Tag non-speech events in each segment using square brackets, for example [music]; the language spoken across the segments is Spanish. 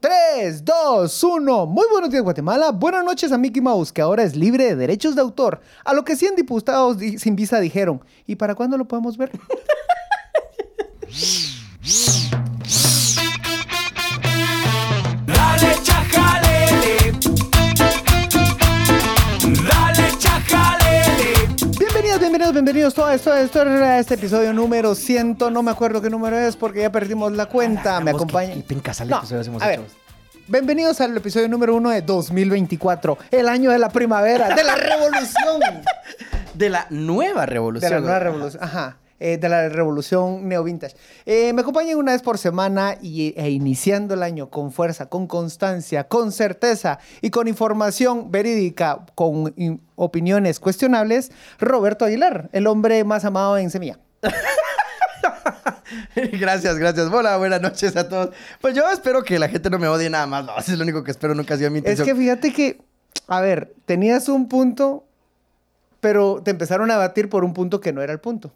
3, 2, 1. Muy buenos días, Guatemala. Buenas noches a Mickey Mouse, que ahora es libre de derechos de autor. A lo que 100 diputados di- sin visa dijeron. ¿Y para cuándo lo podemos ver? [laughs] Bienvenidos. Todo esto, esto era este episodio número 100. No me acuerdo qué número es porque ya perdimos la cuenta. Me acompaña. Y pencas No, a ver. Bienvenidos al episodio número 1 de 2024, el año de la primavera, de la revolución. [laughs] De la nueva De revolución. la nueva revolución, ajá. Eh, de la revolución neo-vintage. Eh, me acompañan una vez por semana y, e iniciando el año con fuerza, con constancia, con certeza y con información verídica, con in- opiniones cuestionables, Roberto Aguilar, el hombre más amado en Semilla. [laughs] gracias, gracias. Hola, buenas noches a todos. Pues yo espero que la gente no me odie nada más. No, eso es lo único que espero. Nunca ha sido mi Es intención. que fíjate que, a ver, tenías un punto, pero te empezaron a batir por un punto que no era el punto.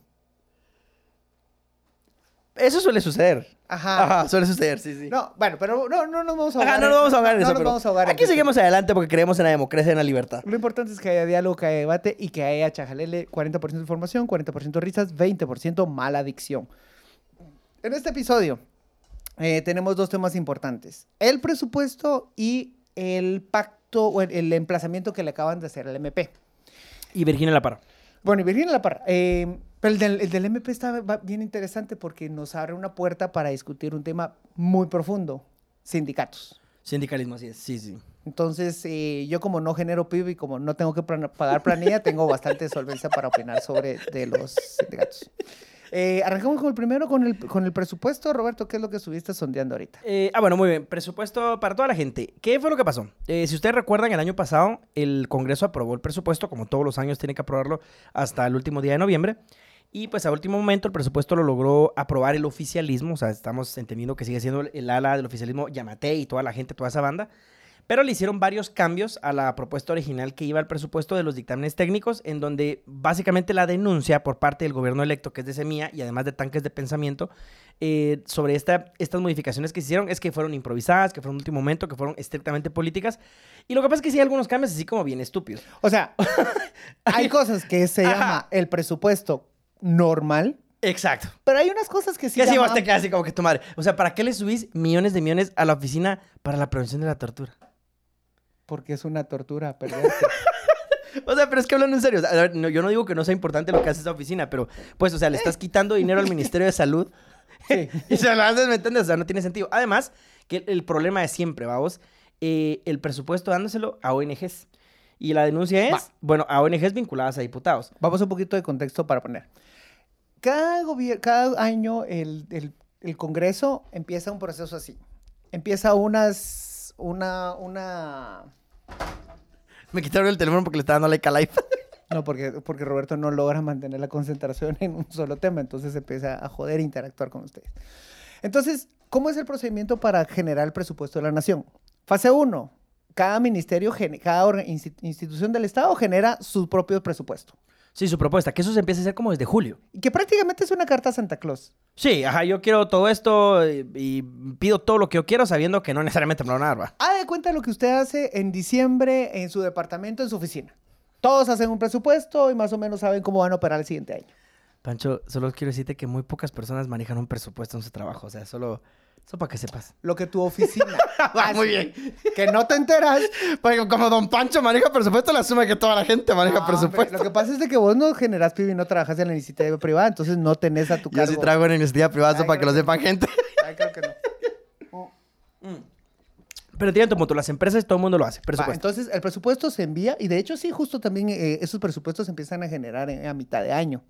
Eso suele suceder. Ajá. Ajá, suele suceder, sí, sí. No, bueno, pero no, no nos vamos a ahogar. Ajá, no nos vamos a ahogar en no eso, nos pero vamos a ahogar en Aquí eso. seguimos adelante porque creemos en la democracia y en la libertad. Lo importante es que haya diálogo, que haya debate y que haya chajalele 40% información, 40% risas, 20% mala adicción. En este episodio eh, tenemos dos temas importantes. El presupuesto y el pacto o el, el emplazamiento que le acaban de hacer al MP. Y Virginia La Parra. Bueno, y Virginia La Parra. eh, pero el del, el del MP está bien interesante porque nos abre una puerta para discutir un tema muy profundo. Sindicatos. Sindicalismo, así es. Sí, sí. Entonces, eh, yo como no genero PIB y como no tengo que plan- pagar planilla, tengo bastante solvencia para opinar sobre de los sindicatos. Eh, arrancamos con el primero, con el, con el presupuesto. Roberto, ¿qué es lo que estuviste sondeando ahorita? Eh, ah, bueno, muy bien. Presupuesto para toda la gente. ¿Qué fue lo que pasó? Eh, si ustedes recuerdan, el año pasado el Congreso aprobó el presupuesto, como todos los años tiene que aprobarlo hasta el último día de noviembre. Y pues a último momento el presupuesto lo logró aprobar el oficialismo, o sea, estamos entendiendo que sigue siendo el- ala del oficialismo Yamate y toda la gente, toda esa banda. Pero le hicieron varios cambios a la propuesta original que iba al presupuesto de los dictámenes técnicos, en donde básicamente la denuncia por parte del gobierno electo, que es de Semilla, y además de tanques de pensamiento, eh, sobre esta, estas modificaciones que se hicieron es que fueron improvisadas, que fueron de último momento, que fueron estrictamente políticas. Y lo que pasa es que sí hay algunos cambios así como bien estúpidos. O sea, [laughs] hay cosas que se Ajá. llama el presupuesto normal, Exacto. pero hay unas cosas que sí Que llaman- vos te quedas así como que tu madre. O sea, ¿para qué le subís millones de millones a la oficina para la prevención de la tortura? porque es una tortura perderte. [laughs] O sea, pero es que hablando en serio. o sea, a ver, no, yo no digo que no sea importante lo que hace esa oficina, pero pues, o sea, le estás quitando dinero al Ministerio de Salud [laughs] Sí. [laughs] y se lo haces, ¿me entiendes? O sea, no tiene sentido. Además, que el, el problema es siempre, vamos, eh, el presupuesto dándoselo a ONGs. Y la denuncia es, Va. bueno, a ONGs vinculadas a diputados. Vamos a un poquito de contexto para poner. Cada, cada año el, el- el Congreso empieza un proceso así. Empieza unas, una, una... Me quitaron el teléfono porque le estaba dando like a live. [laughs] No, porque, porque Roberto no logra mantener la concentración en un solo tema, entonces empieza a joder e interactuar con ustedes. Entonces, ¿cómo es el procedimiento para generar el presupuesto de la nación? Fase 1. Cada ministerio, cada institución del Estado genera su propio presupuesto. Sí, su propuesta, que eso se empieza a hacer como desde julio. Y que prácticamente es una carta a Santa Claus. Sí, ajá, yo quiero todo esto y, y pido todo lo que yo quiero sabiendo que no necesariamente me lo van a dar. Haga de cuenta lo que usted hace en diciembre en su departamento, en su oficina. Todos hacen un presupuesto y más o menos saben cómo van a operar el siguiente año. Pancho, solo quiero decirte que muy pocas personas manejan un presupuesto en su trabajo. O sea, solo, solo para que sepas. Lo que tu oficina hace, [laughs] muy bien. Que no te enteras. Porque como Don Pancho maneja presupuesto, le asume que toda la gente maneja No, presupuesto. hombre, Lo que pasa es de que vos no generas PIB y no trabajas en la iniciativa privada, entonces no tenés a tu Yo cargo. sí traigo en iniciativa privada eso Ay, para que lo sepan gente. Ay, creo que no. [laughs] Pero tienen tu punto, las empresas todo el mundo lo hace. Va, Presupuesto. entonces el presupuesto se envía y de hecho sí, justo también eh, esos presupuestos se empiezan a generar en- a mitad de año.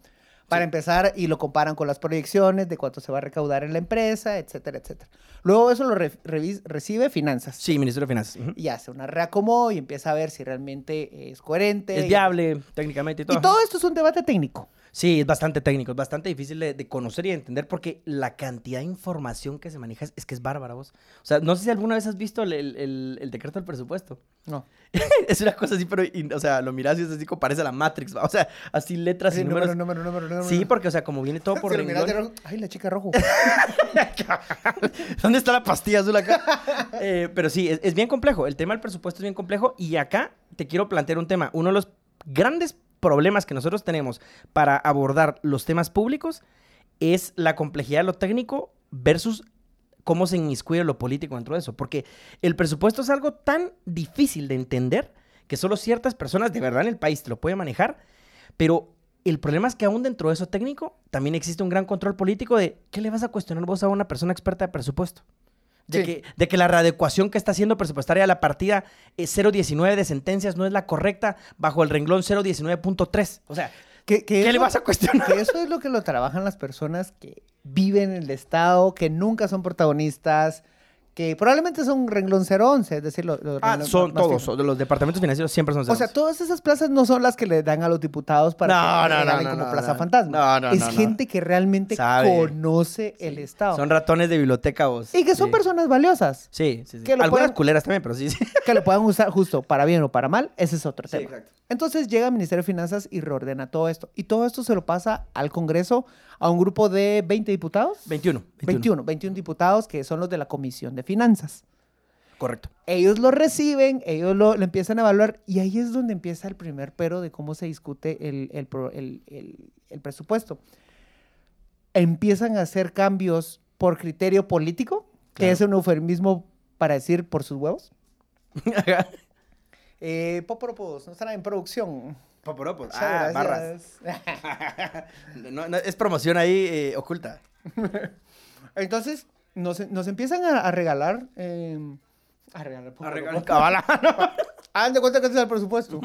Para empezar, y lo comparan con las proyecciones de cuánto se va a recaudar en la empresa, etcétera, etcétera. Luego eso lo re- recibe finanzas. Sí, Ministerio de Finanzas. Y hace una reacomodo y empieza a ver si realmente es coherente. Es y- viable técnicamente y todo. Y todo esto es un debate técnico. Sí, es bastante técnico, es bastante difícil de, de conocer y de entender porque la cantidad de información que se maneja es, es que es bárbara, vos. O sea, no sé si alguna vez has visto el, el- el- el decreto del presupuesto. No. [laughs] es una cosa así, pero, y- o sea, lo miras y es así como parece la Matrix, ¿va? o sea, así letras y números. número, número, número, número. Sí, porque, o sea, como viene todo [laughs] por Si rojo, Ay, la chica rojo. [laughs] ¿Dónde está la pastilla azul acá? Eh, pero sí, es, es bien complejo. El tema del presupuesto es bien complejo. Y acá te quiero plantear un tema. Uno de los grandes problemas que nosotros tenemos para abordar los temas públicos es la complejidad de lo técnico versus cómo se inmiscuye lo político dentro de eso. Porque el presupuesto es algo tan difícil de entender que solo ciertas personas de verdad en el país te lo pueden manejar. Pero el problema es que aún dentro de eso técnico también existe un gran control político de qué le vas a cuestionar vos a una persona experta de presupuesto. De, Sí. que, de que la readecuación que está haciendo presupuestaria de la partida eh, 019 de sentencias no es la correcta bajo el renglón 019.3. O sea, ¿Qué, ¿qué le vas a cuestionar? Que eso es lo que lo trabajan las personas que viven en el Estado, que nunca son protagonistas, que probablemente son renglón 011, es decir, los, los Ah, son todos, son- los departamentos financieros siempre son O sea, todas esas plazas no son las que le dan a los diputados para No, que no, como plaza fantasma. No, no, es gente que realmente Sabe. conoce el Estado. Son ratones de biblioteca vos. y que son Sí. personas valiosas. Sí, sí, sí. que lo Algunas culeras también, pero sí, sí. [laughs] que lo puedan usar justo para bien o para mal, ese es otro Sí, tema. exacto. Entonces llega el Ministerio de Finanzas y reordena todo esto. Y todo esto se lo pasa al Congreso, a un grupo de 20 diputados. 21. 21, 21 diputados que son los de la Comisión de Finanzas. Correcto. Ellos lo reciben, ellos lo, lo empiezan a evaluar y ahí es donde empieza el primer pero de cómo se discute el, el el- presupuesto. Empiezan a hacer cambios por criterio político, que Claro. es un eufemismo para decir por sus huevos. [laughs] Eh, Poporopos, no estará en producción. Poporopos. Ah, barras. [laughs] No, no, es promoción ahí eh, oculta. [laughs] Entonces, nos, nos empiezan a, a regalar. eh, a regalar. A regalar [laughs] cabala. Hagan de cuenta que ese es el presupuesto.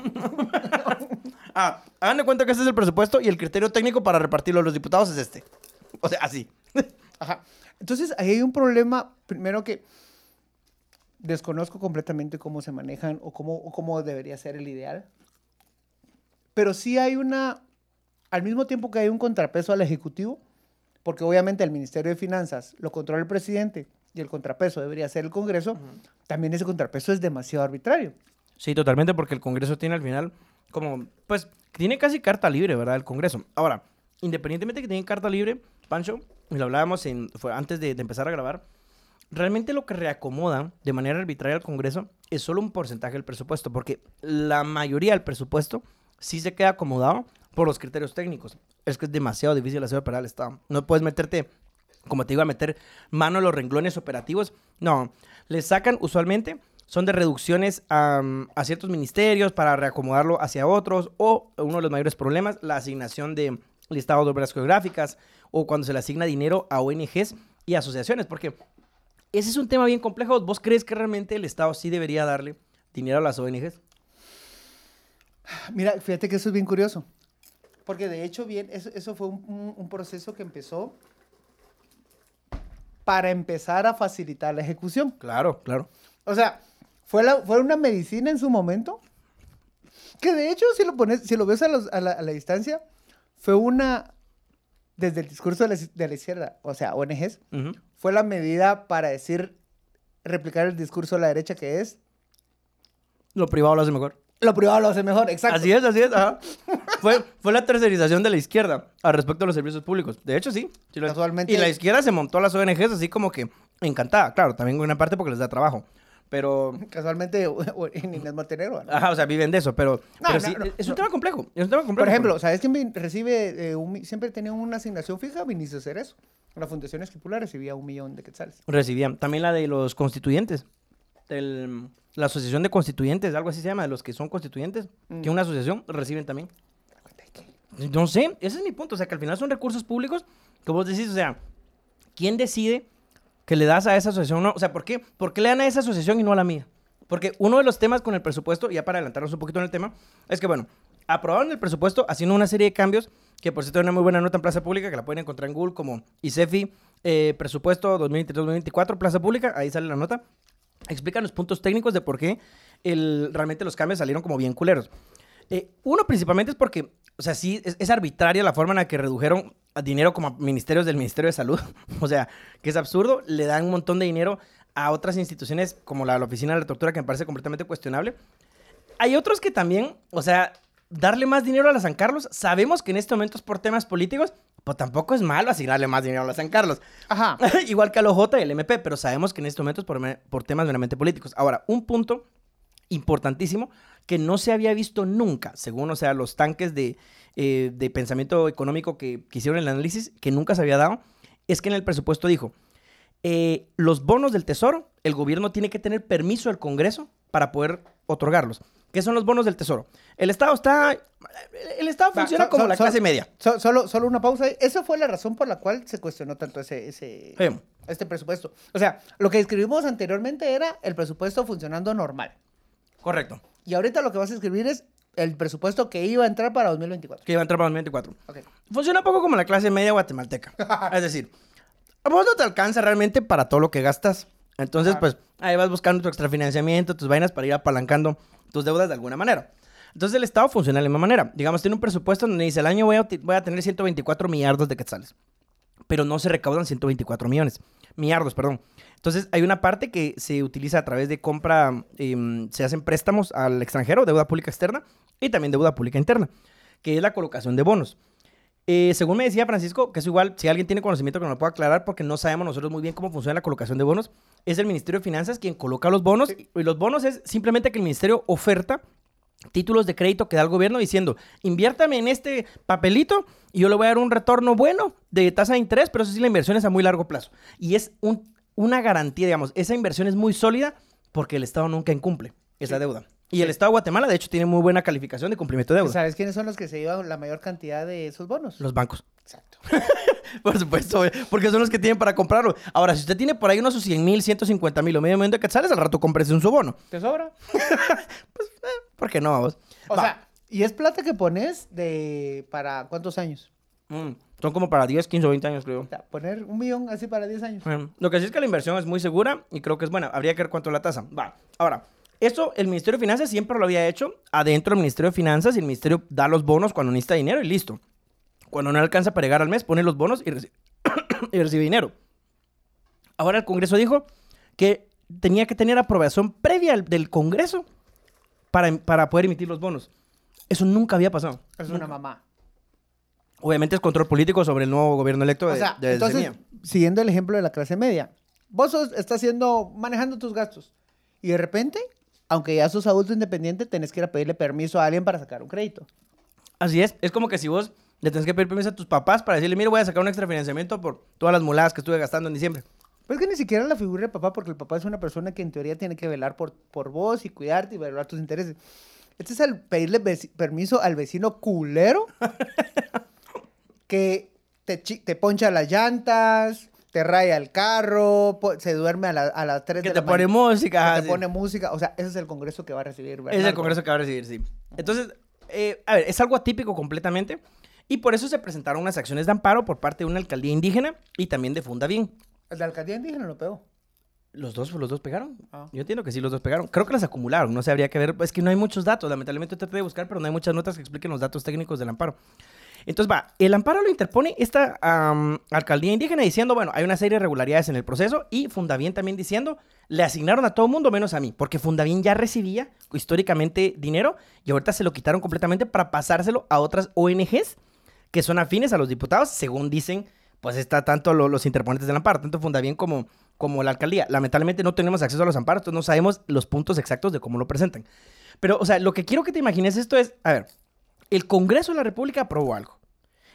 Ah, hagan de cuenta que este es el presupuesto y el criterio técnico para repartirlo a los diputados es este. O sea, así. Ajá. Entonces, ahí hay un problema, primero que desconozco completamente cómo se manejan o cómo, o cómo debería ser el ideal. Pero sí hay una, al mismo tiempo que hay un contrapeso al Ejecutivo, porque obviamente el Ministerio de Finanzas lo controla el presidente y el contrapeso debería ser el Congreso, también ese contrapeso es demasiado arbitrario. Sí, totalmente, porque el Congreso tiene al final como, pues, tiene casi carta libre, ¿verdad? El Congreso. Ahora, independientemente que tiene carta libre, Pancho, y lo hablábamos en, fue antes de, de empezar a grabar, realmente lo que reacomoda de manera arbitraria al Congreso es solo un porcentaje del presupuesto, porque la mayoría del presupuesto sí se queda acomodado por los criterios técnicos. Es que es demasiado difícil hacer operar el Estado. No puedes meterte, como te iba a meter mano a los renglones operativos. No, le sacan usualmente, son de reducciones a, a ciertos ministerios para reacomodarlo hacia otros, o uno de los mayores problemas, la asignación de listados de obras geográficas, o cuando se le asigna dinero a ONGs y asociaciones, porque ese es un tema bien complejo. ¿Vos crees que realmente el Estado sí debería darle dinero a las ONGs? Mira, fíjate que eso es bien curioso. Porque de hecho, bien, eso, eso fue un, un- un proceso que empezó para empezar a facilitar la ejecución. Claro, claro. O sea, fue, la, fue una medicina en su momento. Que de hecho, si lo pones, si lo ves a, los- a la, a la distancia, fue una. Desde el discurso de la, de la izquierda, o sea, ONGs, Ujú. fue la medida para decir, replicar el discurso de la derecha que es. Lo privado lo hace mejor. Lo privado lo hace mejor, exacto. Así es, así es. ajá. fue, fue la tercerización de la izquierda al respecto a los servicios públicos. De hecho, sí. Casualmente- Y la izquierda se montó a las ONGs así como que encantada. Claro, también una parte porque les da trabajo. Pero, [laughs] Casualmente, [laughs] en Inés Montenegro. ¿no? ajá, o sea, viven de eso. Pero, No, pero no, sí, es un tema complejo. Es un tema complejo. Por ejemplo, ¿sabes quién recibe, eh, un siempre tenía una asignación fija? Vinicio Cerezo. La Fundación Esquipular recibía un millón de quetzales. Recibían. También la de los constituyentes. Del- la asociación de constituyentes, algo así se llama, de los que son constituyentes. Mm. Que una asociación reciben también. No sé, ese es mi punto. O sea, que al final son recursos públicos que vos decís, o sea, ¿quién decide que le das a esa asociación? No, o sea, ¿por qué? ¿Por qué le dan a esa asociación y no a la mía? Porque uno de los temas con el presupuesto, ya para adelantarnos un poquito en el tema, es que, bueno, aprobaron el presupuesto haciendo una serie de cambios, que por cierto hay una muy buena nota en Plaza Pública, que la pueden encontrar en Google como ICEFI, eh, presupuesto 2023-2024, Plaza Pública, ahí sale la nota. Explican los puntos técnicos de por qué el, realmente los cambios salieron como bien culeros. Eh, uno principalmente es porque o sea, sí, es, arbitraria la forma en la que redujeron dinero como ministerios del Ministerio de Salud. [laughs] o sea, que es absurdo. Le dan un montón de dinero a otras instituciones como la, la Oficina de la Tortura, que me parece completamente cuestionable. Hay otros que también, o sea, darle más dinero a la San Carlos. Sabemos que en este momento es por temas políticos, pues tampoco es malo asignarle más dinero a la San Carlos. Ajá. [laughs] Igual que a los J y el MP, pero sabemos que en este momento es por, por temas meramente políticos. Ahora, un punto importantísimo que no se había visto nunca, según, o sea, los tanques de, eh, de pensamiento económico que, que hicieron el análisis, que nunca se había dado, es que en el presupuesto dijo, eh, los bonos del Tesoro, el gobierno tiene que tener permiso del Congreso para poder otorgarlos. ¿Qué son los bonos del Tesoro? El Estado está... El Estado funciona so- como so- la so- clase media. so- solo, solo una pausa. Esa fue la razón por la cual se cuestionó tanto ese, ese, Sí. este presupuesto. O sea, lo que escribimos anteriormente era el presupuesto funcionando normal. Correcto. Y ahorita lo que vas a escribir es el presupuesto que iba a entrar para 2024. Que iba a entrar para 2024. Ok. Funciona un poco como la clase media guatemalteca. [laughs] es decir, a vos no te alcanza realmente para todo lo que gastas. Entonces, Claro. pues, ahí vas buscando tu extrafinanciamiento, tus vainas para ir apalancando tus deudas de alguna manera. Entonces, el Estado funciona de la misma manera. Digamos, tiene un presupuesto donde dice, el año voy a, voy a tener 124 millardos de quetzales. Pero no se recaudan 124 millones. Millardos, perdón. Entonces, hay una parte que se utiliza a través de compra, em, se hacen préstamos al extranjero, deuda pública externa, y también deuda pública interna, que es la colocación de bonos. Eh, según me decía Francisco, que es igual, si alguien tiene conocimiento que nos lo pueda aclarar, porque no sabemos nosotros muy bien cómo funciona la colocación de bonos, es el Ministerio de Finanzas quien coloca los bonos. Y los bonos es simplemente que el Ministerio oferta títulos de crédito que da el gobierno diciendo, inviértame en este papelito y yo le voy a dar un retorno bueno de tasa de interés, pero eso sí, la inversión es a muy largo plazo. Y es un- una garantía, digamos, esa inversión es muy sólida porque el Estado nunca incumple esa deuda. Y el Estado de Guatemala, de hecho, tiene muy buena calificación de cumplimiento de deuda. ¿Sabes quiénes son los que se llevan la mayor cantidad de esos bonos? Los bancos. Exacto. [laughs] Por supuesto, porque son los que tienen para comprarlo. Ahora, si usted tiene por ahí unos 100 mil, 150 mil o medio millón de quetzales, al rato cómprese un su bono. ¿Te sobra? [laughs] ¿Por qué no, vamos? O Va. sea, y es plata que pones de para cuántos años? Mm, son como para 10, 15 o 20 años, creo. O sea, poner un millón así para 10 años. Bueno, lo que sí es que la inversión es muy segura y creo que es buena. Habría que ver cuánto es la tasa. Va. Ahora, esto el Ministerio de Finanzas siempre lo había hecho adentro del Ministerio de Finanzas y el Ministerio da los bonos cuando necesita dinero y listo. Cuando no alcanza para llegar al mes, pone los bonos y, reci- [coughs] y recibe dinero. Ahora el Congreso dijo que tenía que tener aprobación previa del Congreso para, para poder emitir los bonos. Eso nunca había pasado. Es una mamá. Obviamente es control político sobre el nuevo gobierno electo de, O sea, de entonces, Semilla. siguiendo el ejemplo de la clase media, vos sos- estás haciendo, manejando tus gastos y de repente, aunque ya sos adulto independiente, tenés que ir a pedirle permiso a alguien para sacar un crédito. Así es, es como que si vos le tenés que pedir permiso a tus papás para decirle, mira, voy a sacar un extra financiamiento por todas las muladas que estuve gastando en diciembre. Pues que ni siquiera la figura de papá, porque el papá es una persona que en teoría tiene que velar por, por vos y cuidarte y velar tus intereses. Este es el pedirle permiso al vecino culero [laughs] que te, te poncha las llantas, te raya el carro, se duerme a, la- a las 3 Que de te la pone mañana, música. que te sí. pone música. O sea, ese es el congreso que va a recibir. Es el congreso que va a recibir, sí. Entonces, eh, a ver, es algo atípico completamente. Y por eso se presentaron unas acciones de amparo por parte de una alcaldía indígena y también de Funda Bien. La alcaldía indígena lo pegó. ¿Los dos, los dos pegaron? Ah. Yo entiendo que sí, los dos pegaron. Creo que las acumularon, no sé, habría que ver. Es que no hay muchos datos, lamentablemente traté de buscar, pero no hay muchas notas que expliquen los datos técnicos del amparo. Entonces, va, el amparo lo interpone esta am, alcaldía indígena diciendo, bueno, hay una serie de irregularidades en el proceso y Fundavien también diciendo, le asignaron a todo mundo menos a mí, porque Fundavien ya recibía históricamente dinero y ahorita se lo quitaron completamente para pasárselo a otras ONGs que son afines a los diputados, según dicen, pues está tanto lo- los interponentes del amparo, tanto Fundavien como, como la alcaldía. Lamentablemente no tenemos acceso a los amparos, entonces no sabemos los puntos exactos de cómo lo presentan. Pero, o sea, lo que quiero que te imagines esto es, a ver, el Congreso de la República aprobó algo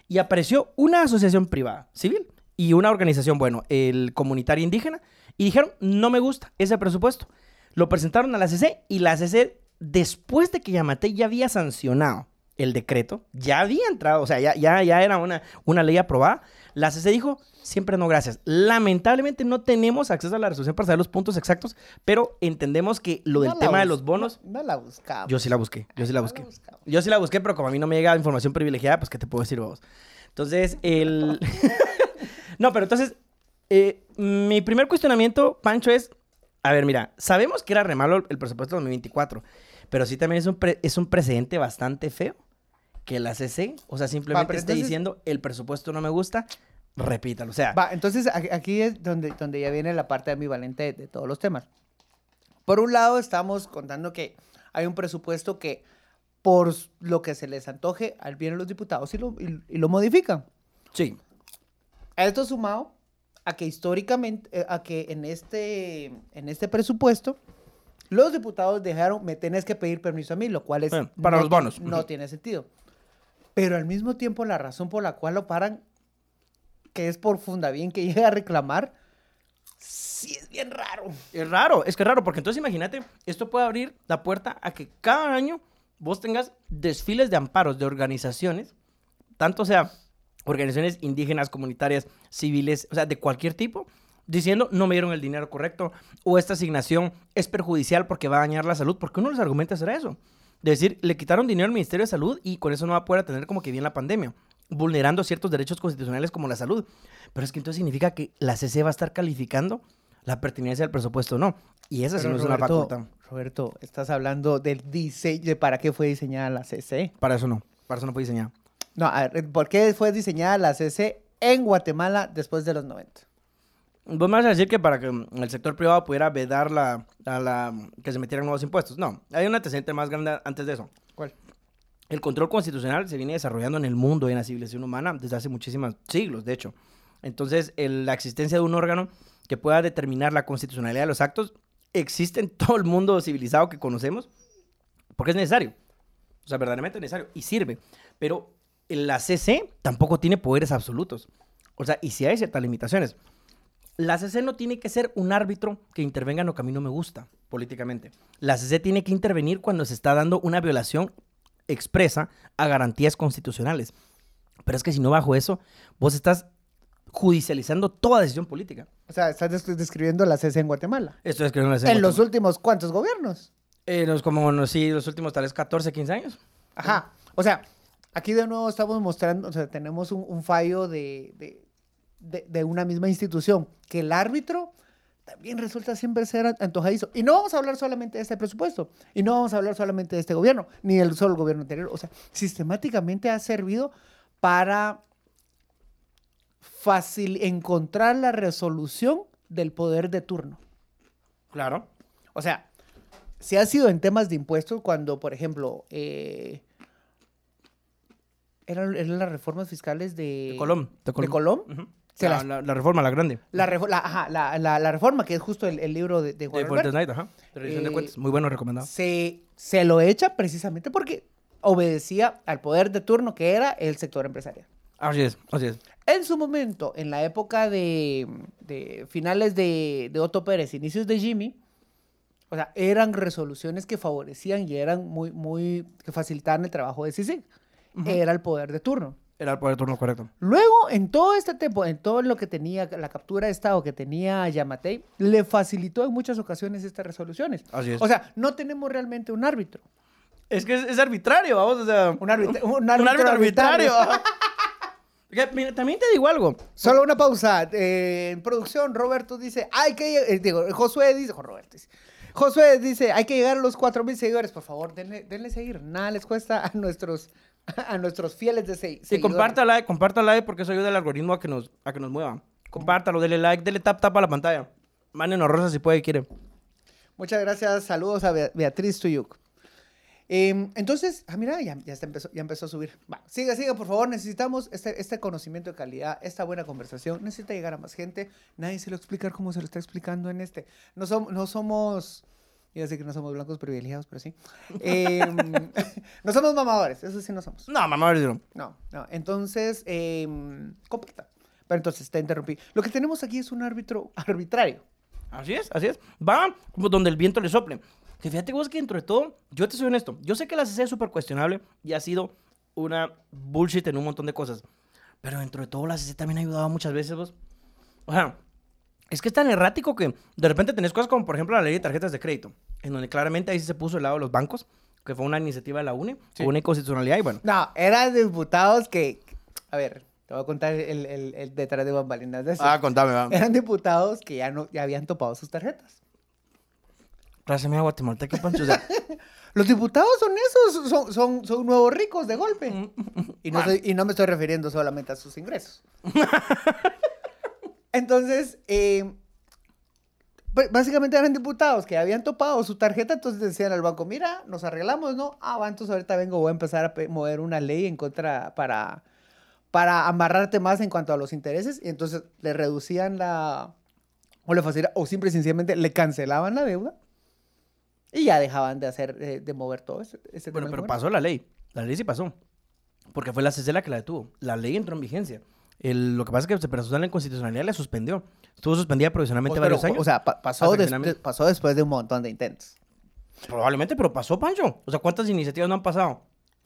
y apareció una asociación privada, civil, y una organización, bueno, el comunitario indígena, y dijeron, no me gusta ese presupuesto. Lo presentaron a la CC y la CC, después de que Yamate ya había sancionado el decreto, ya había entrado, o sea, ya, ya, ya era una, una ley aprobada, la CC dijo, siempre no, gracias. Lamentablemente no tenemos acceso a la resolución para saber los puntos exactos, pero entendemos que lo del No la tema de los bonos... No, no la buscaba. Yo sí la busqué, yo sí la No busqué. buscaba. Yo sí la busqué, pero como a mí no me llega información privilegiada, pues ¿qué te puedo decir vos? Entonces, el... [laughs] no, pero entonces, eh, mi primer cuestionamiento, Pancho, es, a ver, mira, sabemos que era re malo el presupuesto de 2024, pero sí también es un, pre- es un precedente bastante feo que la CC, o sea, simplemente esté diciendo el presupuesto no me gusta, repítalo. O sea, Va, entonces aquí es donde, donde ya viene la parte ambivalente de, de todos los temas. Por un lado, estamos contando que hay un presupuesto que, por lo que se les antoje, al vienen los diputados y lo, y- y lo modifican. sí, A esto sumado a que históricamente, eh, a que en este, en este presupuesto, los diputados dejaron, me tenés que pedir permiso a mí, lo cual es... Para no los bonos. No tiene sentido. Pero al mismo tiempo, la razón por la cual lo paran, que es por Fundabién que [laughs] llega a reclamar, sí es bien raro. Es raro, es que es raro, porque entonces imagínate, esto puede abrir la puerta a que cada año vos tengas desfiles de amparos de organizaciones, tanto sea organizaciones indígenas, comunitarias, civiles, o sea, de cualquier tipo, diciendo no me dieron el dinero correcto o esta asignación es perjudicial porque va a dañar la salud, porque uno de los argumentos era eso. De decir, le quitaron dinero al Ministerio de Salud y con eso no va a poder atender como que bien la pandemia, vulnerando ciertos derechos constitucionales como la salud. Pero es que entonces significa que la CC va a estar calificando la pertinencia del presupuesto no. Y esa sí no es una facultad. Roberto, estás hablando del diseño, de para qué fue diseñada la CC. Para eso no. Para eso no fue diseñado. No, a ver, ¿por qué fue diseñada la CC en Guatemala después de los 90? Vos me vas a decir que para que mm, el sector privado pudiera vedar la, a la, que se metieran nuevos impuestos. No, hay un antecedente más grande antes de eso. ¿Cuál? El control constitucional se viene desarrollando en el mundo y en la civilización humana desde hace muchísimos siglos, de hecho. Entonces, la existencia de un órgano que pueda determinar la constitucionalidad de los actos existe en [laughs] todo el mundo civilizado que conocemos porque es necesario. O sea, verdaderamente es necesario y sirve. Pero la CC tampoco tiene poderes absolutos. O sea, y si hay ciertas limitaciones. La CC no tiene que ser un árbitro que intervenga en lo que a mí no me gusta políticamente. La CC tiene que intervenir cuando se está dando una violación expresa a garantías constitucionales. Pero es que si no bajo eso, vos estás judicializando toda decisión política. O sea, estás des- describiendo la CC en Guatemala. Esto es que no la CC En los últimos, ¿cuántos gobiernos? Eh, los, como no, sí, los últimos tal vez 14, 15 años. Ajá. O sea, aquí de nuevo estamos mostrando, o sea, tenemos un, un fallo de, de, de- de una misma institución, que el árbitro también resulta siempre ser an- antojadizo. Y no vamos a hablar solamente de este presupuesto, y no vamos a hablar solamente de este gobierno, ni del solo gobierno anterior. O sea, sistemáticamente ha servido para fácil encontrar la resolución del poder de turno. Claro. O sea, si ha sido en temas de impuestos cuando, por ejemplo, eh, eran, eran las reformas fiscales de, De Colom. de Colom. Ujú. Se la, las- la- la reforma, la grande. La, ajá, reforma, que es justo el, el libro de, de Juan De Night, ajá. Eh, de cuentas. Muy bueno, recomendado. se, se lo echa precisamente porque obedecía al poder de turno que era el sector empresarial. Así es, así es. En su momento, en la época de, de finales de, de Otto Pérez, inicios de Jimmy, o sea, eran resoluciones que favorecían y eran muy, muy, que facilitaban el trabajo de CICIG. Era el poder de turno. Era el poder de turno correcto. Luego, en todo este tiempo, en todo lo que tenía, la captura de Estado que tenía Yamatei, le facilitó en muchas ocasiones estas resoluciones. Así es. O sea, no tenemos realmente un árbitro. Es que es, es arbitrario, vamos, o sea. Un, arbitra- un un árbitro árbitro arbitrario. arbitrario. [laughs] Que, mira, también te digo algo. Solo una pausa. Eh, en producción, Roberto dice, hay que, eh, digo, Josué dice, Roberto dice, Josué dice, hay que llegar a los 4000 seguidores. Por favor, denle, denle seguir. Nada les cuesta a nuestros, [laughs] a nuestros fieles de se- Sí, like, comparta like porque eso ayuda al algoritmo a que nos, a que nos mueva. Compártalo, dele like, dele tap tap a la pantalla. Mándenos rosas si puede y quiere. Muchas gracias. Saludos a Bea- Beatriz Tuyuk. Em, entonces, ah, mira, ya, ya, está empezó, ya empezó a subir. Va, siga, siga, por favor. Necesitamos este, este conocimiento de calidad, esta buena conversación. Necesita llegar a más gente. Nadie se lo explica como se lo está explicando en este. No, som- no somos, iba a decir que no somos blancos privilegiados, pero sí. Em, [laughs] no somos mamadores, eso sí no somos. No, si no. No, no. Entonces, comparta. Pero entonces, te interrumpí. Lo que tenemos aquí es un árbitro arbitrario. Así es, así es. Va donde el viento le sople. Que fíjate vos que dentro de todo, yo te soy honesto. Yo sé que la CC es súper cuestionable y ha sido una bullshit en un montón de cosas. Pero dentro de todo, la CC también ha ayudado muchas veces vos. O sea, es que es tan errático que de repente tenés cosas como, por ejemplo, la ley de tarjetas de crédito, en donde claramente ahí sí se puso el lado de los bancos, que fue una iniciativa de la UNE, Sí. una inconstitucionalidad y bueno. No, eran diputados que. A ver, te voy a contar el, el- el detrás de bambalinas de eso. Ah, contame, va. Eran diputados que ya, no, ya habían topado sus tarjetas. Clase media guatemalteca, Pancho. O sea, [laughs] Los diputados son esos, son, son, son nuevos ricos de golpe. Y no, estoy- y no me estoy refiriendo solamente a sus ingresos. [laughs] Entonces, eh, b- básicamente eran diputados que habían topado su tarjeta, entonces decían al banco, mira, nos arreglamos, ¿no? Ah, va, entonces ahorita vengo, voy a empezar a mover una ley en contra para, para amarrarte más en cuanto a los intereses. Y entonces le reducían la, o le facilitaban, o simple y sencillamente le cancelaban la deuda. Y ya dejaban de hacer, eh, de mover todo ese, ese bueno, pero pasó la ley. La ley sí pasó. Porque fue la CC la que la detuvo. La ley entró en vigencia. El- lo que pasa es que se personal en constitucionalidad la suspendió. Estuvo suspendida provisionalmente Congreso. varios años. O sea, pa- pasó, des- finalmente- después de un montón de intentos. Probablemente, pero pasó, Pancho. O sea, ¿cuántas iniciativas no han pasado?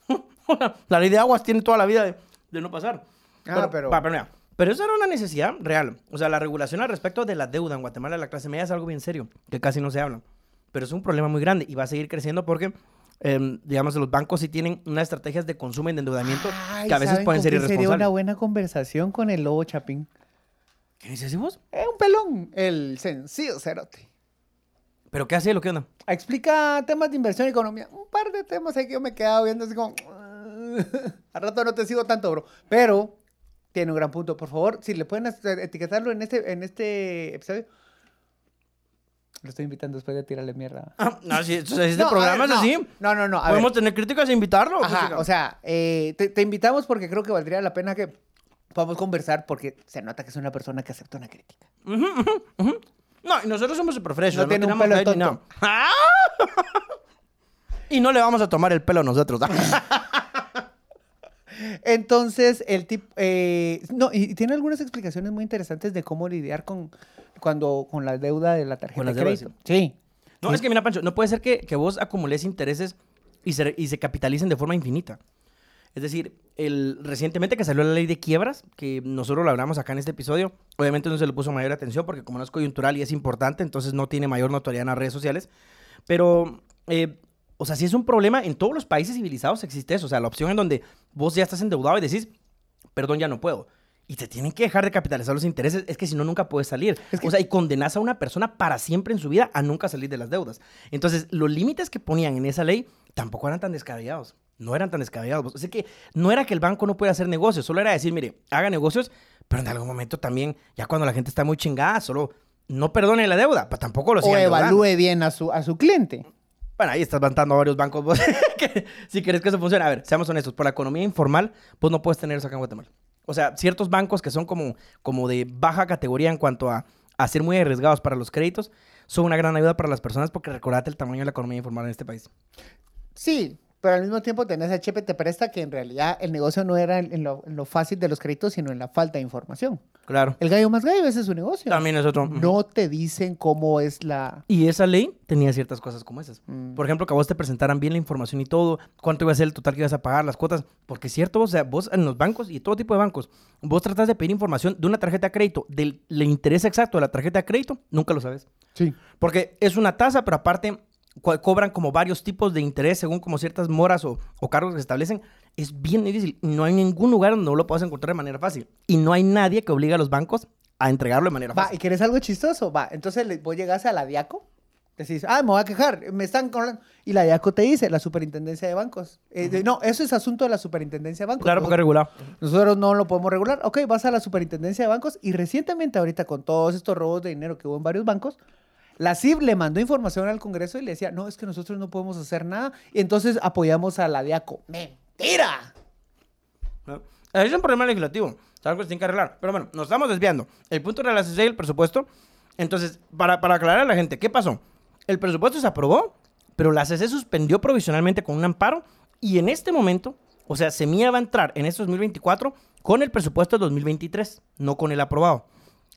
[laughs] la ley de aguas tiene toda la vida de, de no pasar. Ah, pero- pero, mira, pero eso era una necesidad real. O sea, la regulación al respecto de la deuda en Guatemala de la clase media es algo bien serio, que casi no se habla. Pero es un problema muy grande y va a seguir creciendo porque, em, digamos, los bancos sí tienen unas estrategias de consumo y de endeudamiento Ay, que a veces ¿saben pueden ser quién Sería una irresponsables. buena conversación con el lobo Chapín. ¿Qué dices vos? Es un pelón, el sencillo cerote. ¿Pero qué hace lo que onda? Explica temas de inversión y economía. Un par de temas ahí que yo me he quedado viendo así como... [laughs] Al rato no te sigo tanto, bro. Pero tiene un gran punto. Por favor, si le pueden etiquetarlo en este, en este episodio. Lo estoy invitando después de tirarle mierda. Ah, no, si, si este No, a programa ver, es no. así. No, no, no. a ver. Podemos tener críticas e invitarlo. Ajá, o sea, eh, te, te invitamos porque creo que valdría la pena que podamos conversar porque se nota que es una persona que acepta una crítica. No, y nosotros somos super No tiene un pelo tonto. [laughs] y no le vamos a tomar el pelo nosotros. [laughs] [laughs] Entonces, el tipo... no, y, tiene algunas explicaciones muy interesantes de cómo lidiar con, cuando, con la deuda de la tarjeta de crédito. Sí. no, es que mira, Pancho, no puede ser que, que vos acumules intereses y se, y se capitalicen de forma infinita. Es decir, el, recientemente que salió la ley de quiebras, que nosotros lo hablamos acá en este episodio, obviamente no se le puso mayor atención porque como no es coyuntural y es importante, entonces no tiene mayor notoriedad en las redes sociales. Pero, eh, o sea, si es un problema, en todos los países civilizados existe eso. O sea, la opción en donde vos ya estás endeudado y decís, perdón, ya no puedo. Y te tienen que dejar de capitalizar los intereses, es que si no, nunca puedes salir. Es que- O sea, y condenas a una persona para siempre en su vida a nunca salir de las deudas. Entonces, los límites que ponían en esa ley tampoco eran tan descabellados. No eran tan descabellados. O sea, que no era que el banco no pueda hacer negocios, solo era decir, mire, haga negocios, pero en algún momento también, ya cuando la gente está muy chingada, solo no perdone la deuda, pero tampoco lo O endeudando. evalúe bien a su, a su cliente. Bueno, ahí estás levantando a varios bancos. vos, [laughs] que si quieres que eso funcione. A ver, seamos honestos. Por la economía informal, pues no puedes tener eso acá en Guatemala. O sea, ciertos bancos que son como, como de baja categoría en cuanto a, a ser muy arriesgados para los créditos, son una gran ayuda para las personas porque recordate el tamaño de la economía informal en este país. Sí, pero al mismo tiempo tenés a Chepe Te Presta que en realidad el negocio no era en, lo, en lo fácil de los créditos, sino en la falta de información. Claro. El gallo más gallo, ese es su negocio. También es otro. No te dicen cómo es la... Y esa ley tenía ciertas cosas como esas. Mm. Por ejemplo, que a vos te presentaran bien la información y todo, cuánto iba a ser el total que ibas a pagar, las cuotas. Porque es cierto, o sea, vos en los bancos y todo tipo de bancos, vos tratás de pedir información de una tarjeta de crédito, del le interés exacto de la tarjeta de crédito, nunca lo sabes. Sí. Porque es una tasa, pero aparte co- cobran como varios tipos de interés según como ciertas moras o, o cargos que se establecen. Es bien difícil. No hay ningún lugar donde no lo puedas encontrar de manera fácil. Y no hay nadie que obligue a los bancos a entregarlo de manera Va, fácil. ¿y querés algo chistoso? Va, entonces vos llegás a la DIACO, decís, ah, me voy a quejar, me están cobrando. Y la DIACO te dice, la superintendencia de bancos. Eh, no, eso es asunto de la superintendencia de bancos. Claro, porque regulado. Nosotros no lo podemos regular. Ok, vas a la superintendencia de bancos y recientemente ahorita con todos estos robos de dinero que hubo en varios bancos, la CIB le mandó información al Congreso y le decía, no, es que nosotros no podemos hacer nada. Y entonces apoyamos a la DIACO. ¡Mentira! ¿no? Es un problema legislativo. Es algo que se tiene que arreglar. Pero bueno, nos estamos desviando. El punto era la CC y el presupuesto. Entonces, para, para aclarar a la gente, ¿qué pasó? El presupuesto se aprobó, pero la CC suspendió provisionalmente con un amparo. Y en este momento, o sea, Semilla va a entrar en este 2024 con el presupuesto de 2023, no con el aprobado,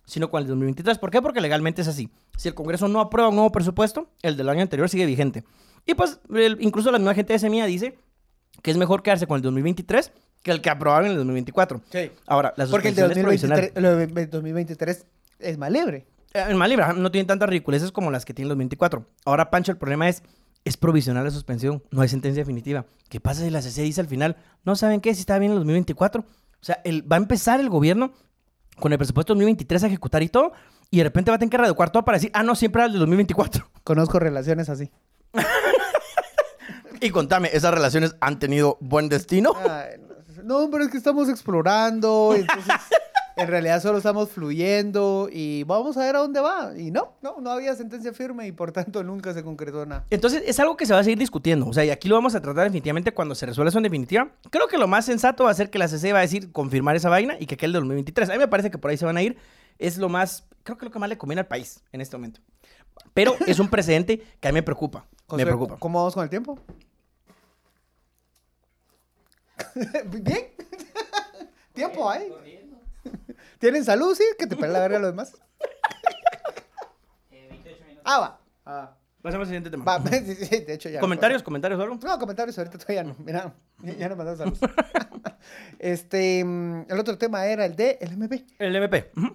sino con el de 2023. ¿Por qué? Porque legalmente es así. Si el Congreso no aprueba un nuevo presupuesto, el del año anterior sigue vigente. Y pues, el- incluso la misma gente de Semilla dice que es mejor quedarse con el 2023 que el que aprobaron en el 2024. Sí. Ahora, la Porque el de suspensión es provisional. 2023, lo de 2023 es más libre. Eh, En Malibra no tienen tantas ridiculeces como las que tienen los 24. Ahora, Pancho, el problema es, es provisional la suspensión, no hay sentencia definitiva. ¿Qué pasa si la CC dice al final, no saben qué, si está bien en el 2024? O sea, el, va a empezar el gobierno con el presupuesto 2023 a ejecutar y todo, y de repente va a tener que reeducar todo para decir, ah, no, siempre era el de 2024. [laughs] Conozco relaciones así. Y contame, ¿esas relaciones han tenido buen destino? Ay, no, pero es que estamos explorando, entonces en realidad solo estamos fluyendo y vamos a ver a dónde va. Y no, no, no había sentencia firme y por tanto nunca se concretó nada. Entonces, es algo que se va a seguir discutiendo. O sea, y aquí lo vamos a tratar definitivamente cuando se resuelva eso en definitiva. Creo que lo más sensato va a ser que la CC va a decir confirmar esa vaina y que aquel de 2023. A mí me parece que por ahí se van a ir. Es lo más, creo que lo que más le conviene al país en este momento. Pero es un precedente que a mí me preocupa. Me preocupa. ¿Cómo vamos con el tiempo? [laughs] Bien. [laughs] tiempo hay. [laughs] ¿Tienen salud? Sí, que te pele la verga a los demás. Ah, va. Ah, Pasemos al siguiente tema. va. [laughs] Sí, sí, de hecho ya. ¿Comentarios? ¿Comentarios o algo? No, comentarios ahorita todavía no. Mira, ya- nos mandamos saludos. [laughs] este, mm, el otro tema era el de el MP. El MP. Ujú.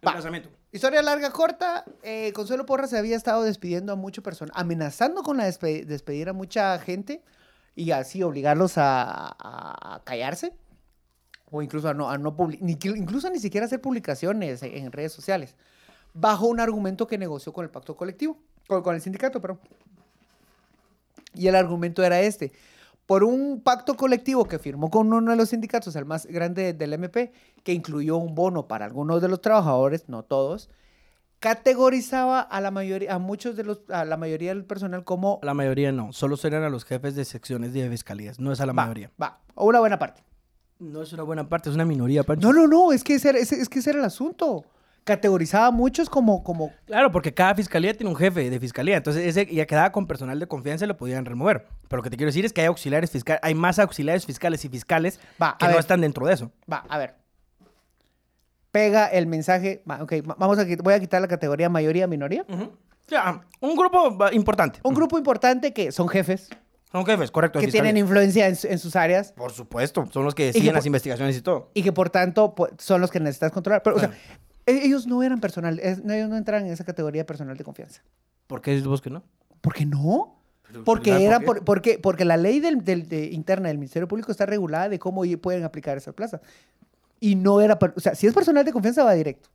El Va. lanzamiento. Historia larga, corta. eh, Consuelo Porra se había estado despidiendo a muchas personas, amenazando con la despe- despedir a mucha gente y así obligarlos a, a- a callarse o incluso a no, a no ni, incluso ni siquiera hacer publicaciones en, en redes sociales, bajo un argumento que negoció con el pacto colectivo, con, con el sindicato, perdón. Y el argumento era este. Por un pacto colectivo que firmó con uno de los sindicatos, el más grande del MP, que incluyó un bono para algunos de los trabajadores, no todos, categorizaba a la mayoría, a muchos de los, a la mayoría del personal como La mayoría no. Solo serían a los jefes de secciones de fiscalías. No es a la va, mayoría. va, o una buena parte. No es una buena parte, es una minoría, Pancho. No, no, no, es que ese, era- ese- es que ese era el asunto. Categorizaba a muchos como, como, Claro, porque cada fiscalía tiene un jefe de fiscalía. Entonces, ese ya quedaba con personal de confianza y lo podían remover. Pero lo que te quiero decir es que hay auxiliares fiscales, hay más auxiliares fiscales y fiscales Va, que no ver. están dentro de eso. va, a ver. Pega el mensaje, va, ok, va- vamos a, voy a quitar la categoría mayoría, minoría. Ya, un grupo importante. Un grupo importante que son jefes, Son jefes, correcto. que fiscalía. tienen influencia en, su- en sus áreas Por supuesto, son los que deciden las investigaciones y todo. y que por tanto son los que necesitas controlar. Pero, o sea, e- ellos no eran personal, es- no, ellos no entran en esa categoría de personal de confianza. ¿Por qué dices vos que no? ¿Por qué no? Porque ¿por era por- porque, porque la ley del, del- de- interna del Ministerio Público está regulada de cómo pueden aplicar esa plaza. Y no era, o sea, si es personal de confianza va directo.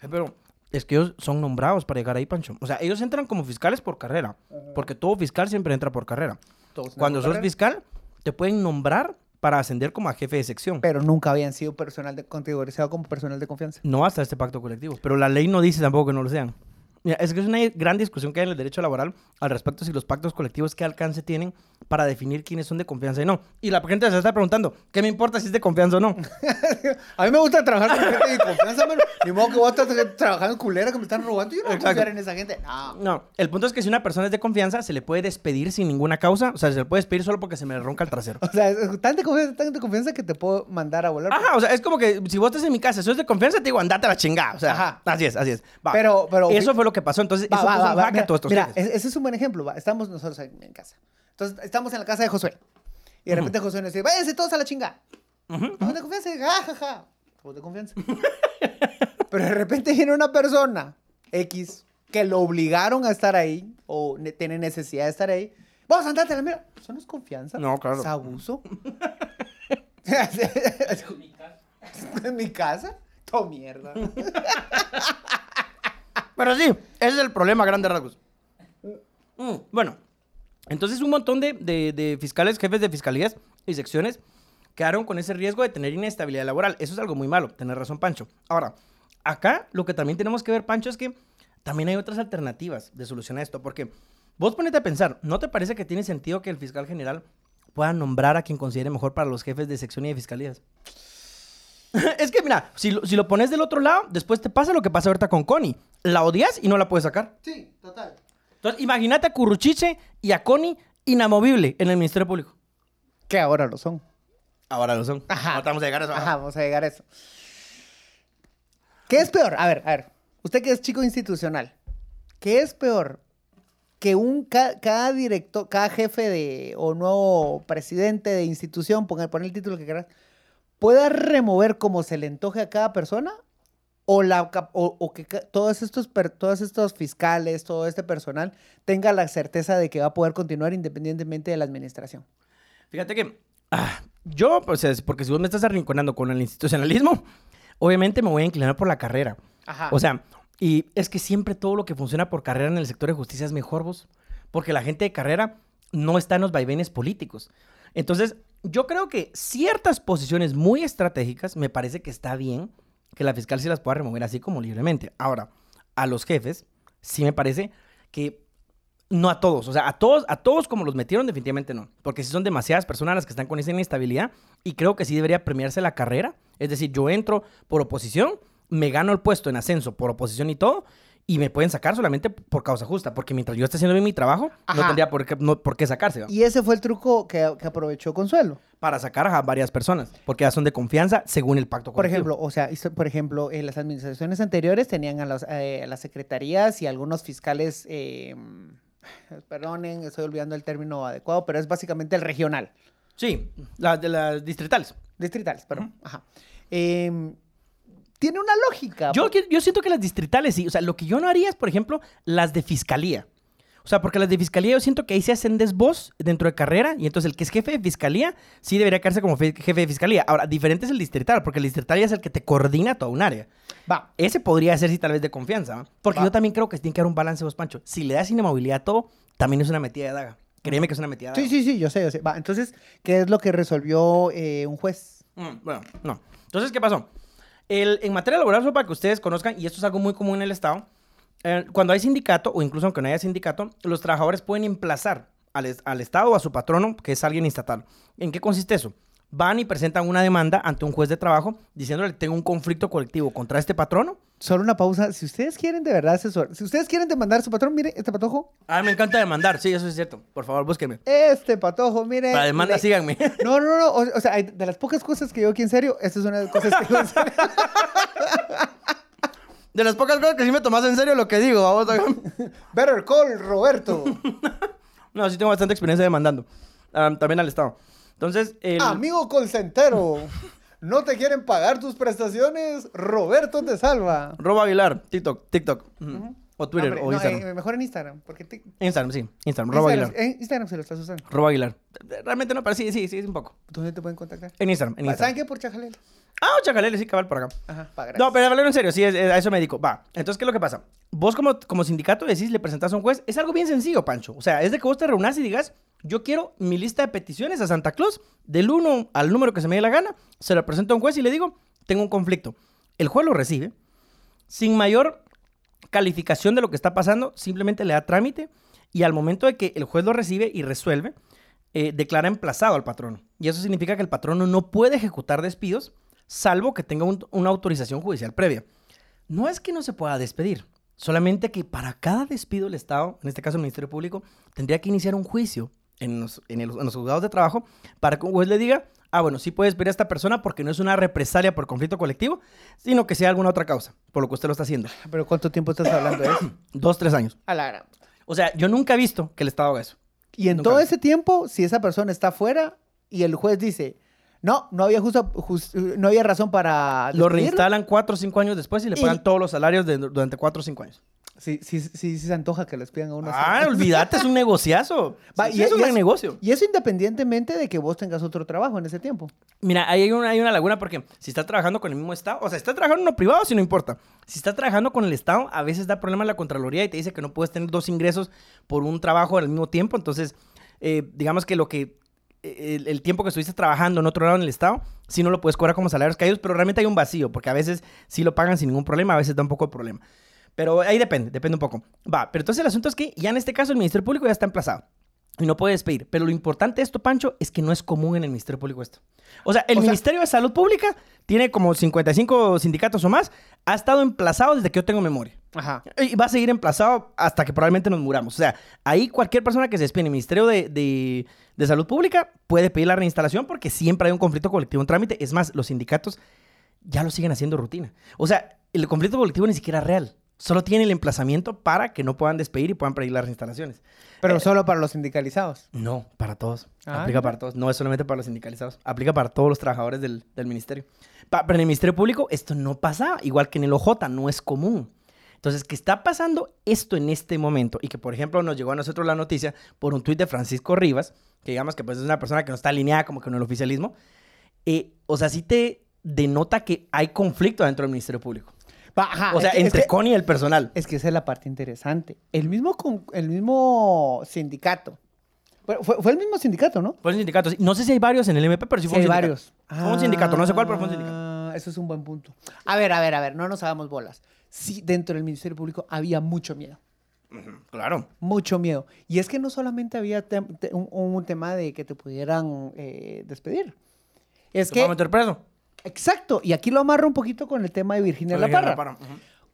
Eh, Pero es que ellos son nombrados para llegar ahí, Pancho. O sea, ellos entran como fiscales por carrera. Porque todo fiscal siempre entra por carrera. Todos Cuando sos carrera. fiscal, te pueden nombrar para ascender como a jefe de sección. Pero nunca habían sido personal de, categorizado como personal de confianza. No hasta este pacto colectivo. Pero la ley no dice tampoco que no lo sean. Mira, es que es una gran discusión que hay en el derecho laboral al respecto si los pactos colectivos qué alcance tienen para definir quiénes son de confianza y no. Y la gente se está preguntando, ¿qué me importa si es de confianza o no? [laughs] A mí me gusta trabajar con gente de confianza, mano. Ni modo que voy a estar trabajando en culera que me están robando. Yo no voy a confiar en esa gente. No. No, el punto es que si una persona es de confianza, se le puede despedir sin ninguna causa. O sea, se le puede despedir solo porque se me ronca el trasero. O sea, es tan de confianza, tan de confianza que te puedo mandar a volar. Ajá, o sea, es como que si vos estás en mi casa, si sos de confianza, te digo, andate a la chingada. O sea, Ajá. así es, así es. Va. Pero- pero- Eso fue lo que pasó. Entonces, Va, eso va, va, en Mira, todos estos mira, ese es un buen ejemplo. Estamos nosotros en, en casa. Entonces, estamos en la casa de Josué. Y de repente Josué nos dice, váyanse todos a la chinga. Somos de confianza. Ja, ja, ja. De confianza. [laughs] Pero de repente viene una persona, X, que lo obligaron a estar ahí o ne- tiene necesidad de estar ahí. Vamos, andate a la mira. Eso no es confianza. No, claro. Es abuso. [laughs] [laughs] en mi casa. Todo mierda. Pero sí, ese es el problema, a grandes rasgos. Mm, bueno, entonces un montón de, de- de fiscales, jefes de fiscalías y secciones quedaron con ese riesgo de tener inestabilidad laboral. Eso es algo muy malo, tener razón, Pancho. Ahora, acá lo que también tenemos que ver, Pancho, es que también hay otras alternativas de solucionar esto, porque vos ponete a pensar, ¿no te parece que tiene sentido que el fiscal general pueda nombrar a quien considere mejor para los jefes de sección y de fiscalías? [laughs] es que, mira, si lo, si lo pones del otro lado, después te pasa lo que pasa ahorita con Connie. La odias y no la puedes sacar. Sí, total. Entonces, imagínate a Curruchiche y a Connie inamovible en el Ministerio Público. Que ahora lo son. Ahora lo son. Ajá. Ahorita vamos a llegar a eso. Ajá, vamos a llegar a eso. ¿Qué es peor? A ver, a ver. Usted que es chico institucional, ¿qué es peor? Que un ca- cada director, cada jefe de o nuevo presidente de institución, ponga, pon el título que quieras, pueda remover como se le antoje a cada persona o la o, o que todos estos todos estos fiscales, todo este personal tenga la certeza de que va a poder continuar independientemente de la administración. Fíjate que ah, yo, pues, es porque si vos me estás arrinconando con el institucionalismo, obviamente me voy a inclinar por la carrera. Ajá. O sea, y es que siempre todo lo que funciona por carrera en el sector de justicia es mejor, vos. Porque la gente de carrera no está en los vaivenes políticos. Entonces, yo creo que ciertas posiciones muy estratégicas me parece que está bien que la fiscal sí las pueda remover así como libremente. Ahora, a los jefes, sí me parece que no a todos, o sea, a todos, a todos como los metieron, definitivamente no. Porque si son demasiadas personas las que están con esa inestabilidad y creo que sí debería premiarse la carrera. Es decir, yo entro por oposición, me gano el puesto en ascenso por oposición y todo, y me pueden sacar solamente por causa justa. Porque mientras yo esté haciendo bien mi trabajo, no tendría por qué, no- por qué sacarse. ¿va? Y ese fue el truco que, que aprovechó Consuelo. Para sacar a varias personas, porque ya son de confianza según el pacto Por colectivo. ejemplo, o sea, por ejemplo, en las administraciones anteriores tenían a, los, eh, a las secretarías y algunos fiscales, eh, perdonen, estoy olvidando el término adecuado, pero es básicamente el regional, Sí, las de las distritales. distritales, perdón. Ajá. Em, tiene una lógica. Yo, yo siento que las distritales sí. O sea, lo que yo no haría es, por ejemplo, las de fiscalía. O sea, porque las de fiscalía yo siento que ahí se hacen desvos dentro de carrera y entonces el que es jefe de fiscalía sí debería quedarse como fe- jefe de fiscalía. Ahora, diferente es el distrital, porque el distrital ya es el que te coordina toda un área. Va, Ese podría ser sí tal vez de confianza, ¿va? Porque Va. yo también creo que tiene que haber un balance vos, Pancho. Si le das inamovilidad a todo, también es una metida de daga. Créeme que es una metida de sí, daga. sí, sí, yo sé, yo sé. Va, entonces, ¿qué es lo que resolvió eh, un juez? Mm, bueno, no. Entonces, ¿qué pasó? El- en materia laboral, solo para que ustedes conozcan, y esto es algo muy común en el Estado, eh, cuando hay sindicato, o incluso aunque no haya sindicato, los trabajadores pueden emplazar al, al Estado o a su patrono, que es alguien estatal. ¿En qué consiste eso? Van y presentan una demanda ante un juez de trabajo diciéndole tengo un conflicto colectivo contra este patrono. Solo una pausa. Si ustedes quieren de verdad asesor, si ustedes quieren demandar a su patrón, mire, este patojo, Ah, me encanta demandar, sí, eso es cierto. Por favor, búsquenme. este patojo, mire. Para demanda, le- síganme. [laughs] No, no, no. O, o sea, hay- de las pocas cosas que yo aquí en serio, esta es una de las cosas que yo en serio. [laughs] De las pocas cosas que sí me tomas en serio lo que digo, vamos a [laughs] Better call, Roberto. No, sí tengo bastante experiencia demandando. Ah, también al Estado. Entonces, el... Amigo colcentero, ¿no te quieren pagar tus prestaciones? Roberto te salva. Robo Aguilar, TikTok, TikTok. O Twitter, Hombre, o no, Instagram. eh, mejor en Instagram, porque Instagram, sí. Instagram, Instagram, Aguilar. en Instagram se lo estás usando. Robo Aguilar. Realmente no, pero sí, sí, sí, es un poco. ¿Dónde te pueden contactar? En Instagram, en Instagram. ¿Saben qué? Por Chajalel. Ah, Chacalele, sí, cabal, por acá. Ajá, pa, gracias. No, pero en serio, sí, es- es- a eso me dedico. Va, entonces, ¿qué es lo que pasa? Vos como, como sindicato decís, le presentás a un juez, es algo bien sencillo, Pancho. O sea, es de que vos te reunás y digas, yo quiero mi lista de peticiones a Santa Claus, del 1 al número que se me dé la gana, se lo presento a un juez y le digo, tengo un conflicto. El juez lo recibe, sin mayor calificación de lo que está pasando, simplemente le da trámite y al momento de que el juez lo recibe y resuelve, eh, declara emplazado al patrono. Y eso significa que el patrono no puede ejecutar despidos salvo que tenga un- una autorización judicial previa. No es que no se pueda despedir, solamente que para cada despido el Estado, en este caso el Ministerio Público, tendría que iniciar un juicio en los, en el- en los juzgados de trabajo para que un juez le diga, ah, bueno, sí puede despedir a esta persona porque no es una represalia por conflicto colectivo, sino que sea alguna otra causa, por lo que usted lo está haciendo. ¿Pero cuánto tiempo estás hablando de eso? [clears throat] Dos, tres años. A la gran- O sea, yo nunca he visto que el Estado haga eso. Y en Nunca todo vi. ese tiempo, si esa persona está fuera y el juez dice, no, no había, justa- jus- no había razón para... Lo despedirlo", reinstalan cuatro o cinco años después y le Y- pagan todos los salarios de- durante cuatro o cinco años. Sí, sí, sí, sí se antoja que les pidan a uno. así. Ah, olvídate, es un negociazo. Va, Sí, y- es un gran es- negocio. Y eso independientemente de que vos tengas otro trabajo en ese tiempo. Mira, hay una, hay una laguna porque si estás trabajando con el mismo Estado, o sea, si estás trabajando en uno privado, si no importa. Si estás trabajando con el Estado, a veces da problema la Contraloría y te dice que no puedes tener dos ingresos por un trabajo al mismo tiempo. Entonces, eh, digamos que lo que eh, el, el tiempo que estuviste trabajando en otro lado en el Estado, sí no lo puedes cobrar como salarios caídos, pero realmente hay un vacío, porque a veces sí lo pagan sin ningún problema, a veces da un poco de problema. Pero ahí depende, depende un poco. Va, pero entonces el asunto es que ya en este caso el Ministerio Público ya está emplazado. Y no puede despedir. Pero lo importante de esto, Pancho, es que no es común en el Ministerio Público esto. O sea, el O sea- Ministerio de Salud Pública tiene como 55 sindicatos o más. Ha estado emplazado desde que yo tengo memoria. Ajá. Y va a seguir emplazado hasta que probablemente nos muramos. O sea, ahí cualquier persona que se despide en el Ministerio de, de- de Salud Pública puede pedir la reinstalación porque siempre hay un conflicto colectivo en trámite. Es más, los sindicatos ya lo siguen haciendo rutina. O sea, el conflicto colectivo ni siquiera es real. Solo tiene el emplazamiento para que no puedan despedir y puedan pedir las reinstalaciones. Pero Eh, solo para los sindicalizados. no, para todos. Ah, Aplica para todos. No es solamente para los sindicalizados. Aplica para todos los trabajadores del, del ministerio. Pa- pero en el Ministerio Público esto no pasa. Igual que en el OJ, no es común. Entonces, que está pasando esto en este momento y que, por ejemplo, nos llegó a nosotros la noticia por un tuit de Francisco Rivas, que digamos que pues, es una persona que no está alineada como que con el oficialismo, eh, o sea, sí te denota que hay conflicto dentro del Ministerio Público. Ajá, o sea, es es entre que- Connie y el personal. Es que esa es la parte interesante. El mismo, el mismo sindicato. Fue, fue- el mismo sindicato, ¿no? Fue un sindicato. sí. No sé si hay varios en el MP, pero sí Sí, fue un hay sindicato. varios. Fue un sindicato, no sé cuál, pero fue un sindicato. Ah, Eso es un buen punto. A ver, a ver, a ver, no nos hagamos bolas. Sí, dentro del Ministerio Público había mucho miedo. Claro. Mucho miedo. Y es que no solamente había te- un, un tema de que te pudieran eh, despedir. Es ¿Se que. meter preso? Exacto. Y aquí lo amarro un poquito con el tema de Virginia La Parra.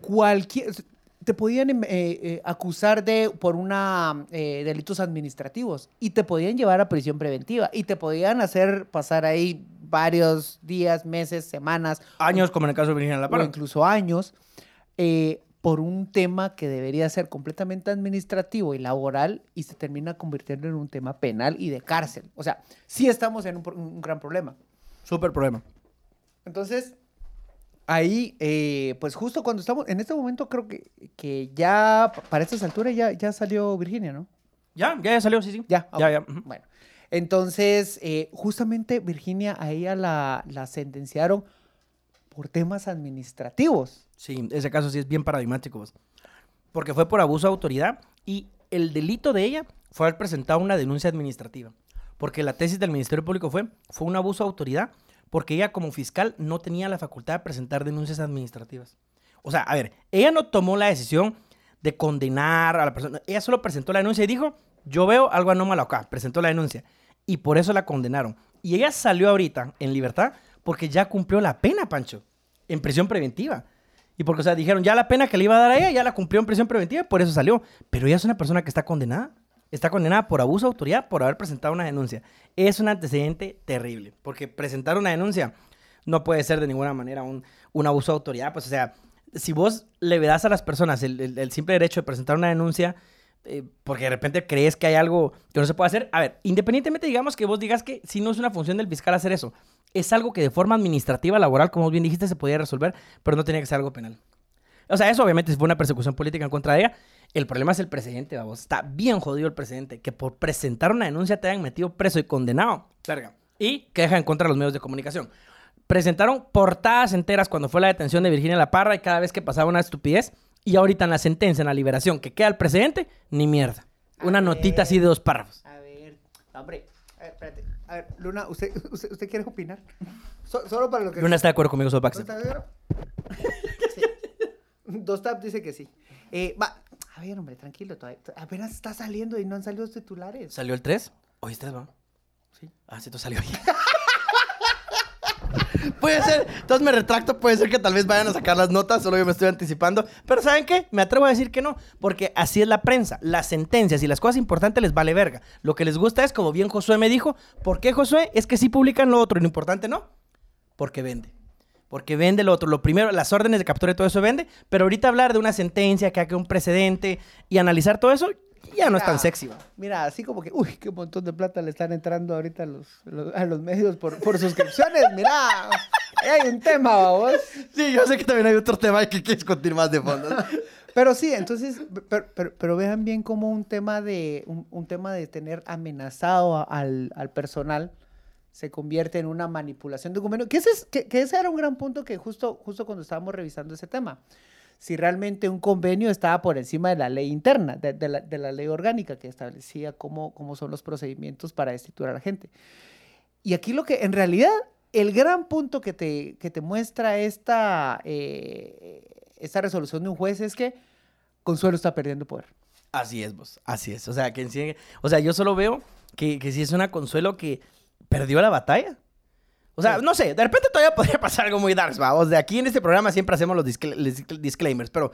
Cualquier te podían eh, eh, acusar de por una eh, delitos administrativos y te podían llevar a prisión preventiva y te podían hacer pasar ahí varios días, meses, semanas Años, como en el caso de Virginia La o Parra. incluso años eh, por un tema que debería ser completamente administrativo y laboral y se termina convirtiendo en un tema penal y de cárcel. O sea, sí estamos en un, un gran problema. Súper problema. Entonces, ahí, eh, pues justo cuando estamos, en este momento creo que, que ya, pa- para estas alturas ya, ya salió Virginia, ¿no? Ya, ya, ya salió, sí, sí. Ya, Ya, ya. Bueno, entonces, eh, justamente Virginia, a ella la, la sentenciaron por temas administrativos. Sí, ese caso sí es bien paradigmático. vos. Porque fue por abuso de autoridad y el delito de ella fue haber presentado una denuncia administrativa. Porque la tesis del Ministerio Público fue, fue un abuso de autoridad porque ella como fiscal no tenía la facultad de presentar denuncias administrativas. O sea, a ver, ella no tomó la decisión de condenar a la persona. Ella solo presentó la denuncia y dijo, yo veo algo anómalo acá. Presentó la denuncia. Y por eso la condenaron. Y ella salió ahorita en libertad porque ya cumplió la pena, Pancho. En prisión preventiva. Y porque, o sea, dijeron, ya la pena que le iba a dar a ella, ya la cumplió en prisión preventiva, por eso salió. Pero ella es una persona que está condenada. Está condenada por abuso de autoridad por haber presentado una denuncia. Es un antecedente terrible. Porque presentar una denuncia no puede ser de ninguna manera un, un abuso de autoridad. Pues, o sea, si vos le das a las personas el, el- el simple derecho de presentar una denuncia, eh, porque de repente crees que hay algo que no se puede hacer. A ver, independientemente digamos que vos digas que si no es una función del fiscal hacer eso, es algo que de forma administrativa, laboral, como bien dijiste, se podía resolver, pero no tenía que ser algo penal. O sea, eso obviamente fue una persecución política en contra de ella. El problema es el precedente, vamos. Está bien jodido el precedente. Que por presentar una denuncia te hayan metido preso y condenado. Verga. Y que deja en contra de los medios de comunicación. Presentaron portadas enteras cuando fue la detención de Virginia La Parra y cada vez que pasaba una estupidez. Y ahorita en la sentencia, en la liberación, que queda el precedente, ni mierda. Una A notita así de dos párrafos. A ver, hombre, a ver, espérate. A ver, Luna, ¿usted, usted, usted quiere opinar? So- solo para lo que... Luna está de acuerdo conmigo, solo para ¿No que sepa. está de acuerdo? [laughs] Sí. Dos tap dice que sí. Eh, va, a ver, hombre, tranquilo. apenas está saliendo y no han salido los titulares. ¿Salió el 3? Hoy 3, ¿va? Sí. Ah, sí, tú salió hoy. [laughs] puede ser, entonces me retracto, puede ser que tal vez vayan a sacar las notas, solo yo me estoy anticipando. Pero ¿saben qué? Me atrevo a decir que no, porque así es la prensa. Las sentencias y las cosas importantes les vale verga. Lo que les gusta es, como bien Josué me dijo, ¿por qué Josué? Es que sí publican lo otro y lo importante no. Porque vende. Porque vende lo otro. Lo primero, las órdenes de captura y todo eso vende. Pero ahorita hablar de una sentencia, que haga un precedente y analizar todo eso, ya no es tan sexy. ¿va? Mira, así como que, uy, qué montón de plata le están entrando ahorita a los, los- a los medios por, por suscripciones. Mira, hay un tema, vamos. Sí, yo sé que también hay otro tema que quieres continuar más de fondo. [laughs] Pero sí, entonces, pero, pero- pero vean bien como un tema de, un, un tema de tener amenazado al, al personal se convierte en una manipulación de documento. Que ese, es- que, que ese era un gran punto que justo, justo cuando estábamos revisando ese tema. Si realmente un convenio estaba por encima de la ley interna, de, de la, de la ley orgánica que establecía cómo, cómo son los procedimientos para destituir a la gente. Y aquí lo que, en realidad, el gran punto que te, que te muestra esta, eh, esta resolución de un juez es que Consuelo está perdiendo poder. Así es, vos. Así es. O sea, que o sea, yo solo veo que, que sí es una consuelo que perdió la batalla. O sea, no sé, de repente todavía [laughs] podría pasar algo muy dark, vamos. De aquí en este programa siempre hacemos los disclaimers, pero,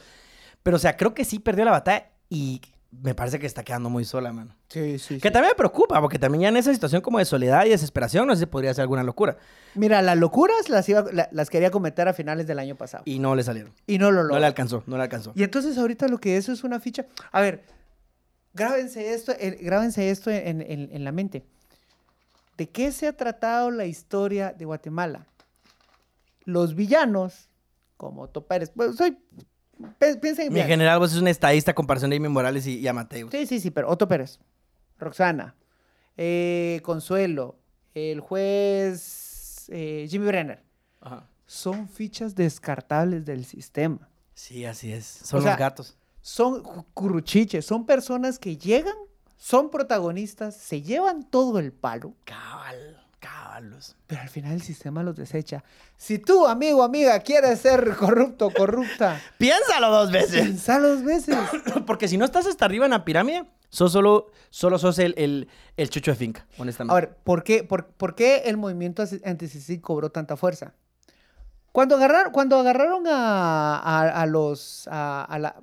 pero, o sea, creo que sí perdió la batalla y me parece que está quedando muy sola, mano. Sí, sí. Que también me preocupa, porque también ya en esa situación como de soledad y desesperación, no sé si podría ser alguna locura. Mira, las locuras las, iba- la- las quería cometer a finales del año pasado. Y, Y no le salieron. no lo logró. No le alcanzó, no le alcanzó. Y entonces ahorita lo que eso es una ficha. A ver, grábense esto, eh, grábense esto en, en- en la mente. ¿De qué se ha tratado la historia de Guatemala? Los villanos, como Otto Pérez, pues soy, piensen Mi general, vos es un estadista comparación de Amy Morales y, y a Mateus. Sí, sí, sí, pero Otto Pérez, Roxana, eh, Consuelo, el juez eh, Jimmy Brenner. son fichas descartables del sistema. Sí, así es. Son O sea, los gatos. Son cu- curruchiches, son personas que llegan, son protagonistas, se llevan todo el palo, Cabal, cabalos. pero al final el sistema los desecha. Si tú, amigo, amiga, quieres ser corrupto, corrupta, [laughs] Piénsalo dos veces. pensá dos veces. [clears throat] Porque si no estás hasta arriba en la pirámide, sos solo, solo sos el, el, el chucho de finca, honestamente. A ver, ¿por qué, por, por qué el movimiento anti- anti-CICIG cobró tanta fuerza? Cuando agarraron, cuando agarraron a, a- a los... A, a la,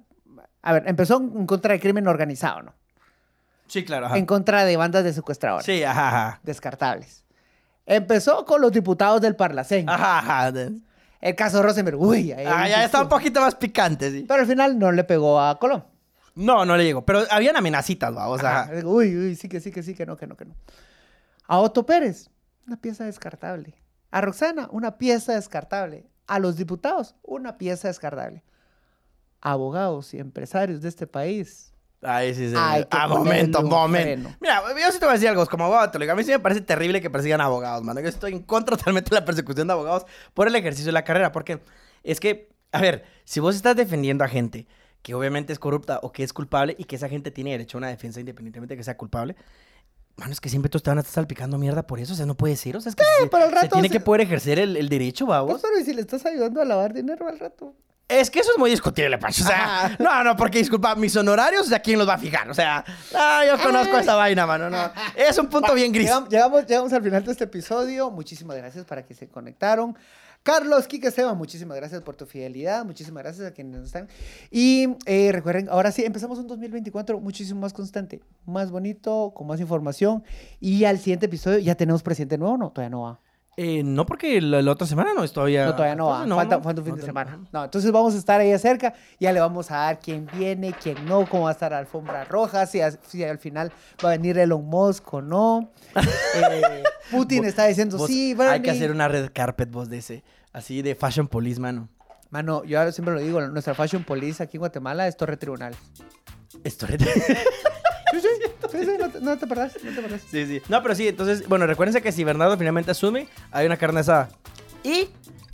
a ver, empezó en contra del crimen organizado, ¿no? Sí, claro. Ajá. En contra de bandas de secuestradores. Sí, ajá, ajá. Descartables. Empezó con los diputados del Parlacén. Ajá, ajá. El caso Rosenberg. Uy, ahí Ah, ya está un poquito más picante, sí. Pero al final no le pegó a Colón. No, no le llegó. Pero habían amenacitas, va. O sea, Ajá. Uy, uy, sí que sí, que sí, que no, que no, que no. A Otto Pérez, una pieza descartable. A Roxana, una pieza descartable. A los diputados, una pieza descartable. Abogados y empresarios de este país. Ay, sí, sí. Hay que ah, momento, un momento. freno. Mira, yo sí te voy a decir algo. Como abogado, te lo digo. A mí sí me parece terrible que persigan abogados, mano. Yo estoy en contra [laughs] totalmente de la persecución de abogados por el ejercicio de la carrera. Porque es que, a ver, si vos estás defendiendo a gente que obviamente es corrupta o que es culpable y que esa gente tiene derecho a una defensa independientemente de que sea culpable. Mano, es que siempre todos te van a estar salpicando mierda por eso. O sea, no puede ser. O sea, es que se, pero al se rato tiene se- que poder ejercer el, el derecho, Pues, vamos. pero ¿y si le estás ayudando a lavar dinero al rato? Es que eso es muy discutible, Pancho. O sea, Ajá. no, no, porque disculpa, mis honorarios, sea, ¿quién los va a fijar? O sea, ah, yo conozco Ay. esa vaina, mano. No. Es un punto bien gris. Llegamos, llegamos, llegamos al final de este episodio. Muchísimas gracias para que se conectaron. Carlos, Quique, Esteban, muchísimas gracias por tu fidelidad. Muchísimas gracias a quienes nos están. Y eh, recuerden, ahora sí, empezamos un 2024 muchísimo más constante, más bonito, con más información. Y al siguiente episodio ya tenemos presidente nuevo, ¿no? Todavía no va. Eh, no, porque la, la otra semana no es todavía. No, todavía no va. entonces, falta, no, falta un fin no de semana. No, entonces vamos a estar ahí cerca. Ya le vamos a dar quién viene, quién no, cómo va a estar la alfombra roja, si, a- si al final va a venir Elon Musk o no. [laughs] Eh, Putin está diciendo, Vos- sí, Hay que Bernie". hacer una red carpet, vos, de ese. Así de fashion police, mano. Mano, yo ahora siempre lo digo, nuestra fashion police aquí en Guatemala es Torre Tribunal. Esto Sí, sí, sí, sí, no, te, no te perdás, no te perdás. Sí, sí. No, pero sí, entonces, bueno, recuérdense que si Bernardo finalmente asume, hay una carne asada. Y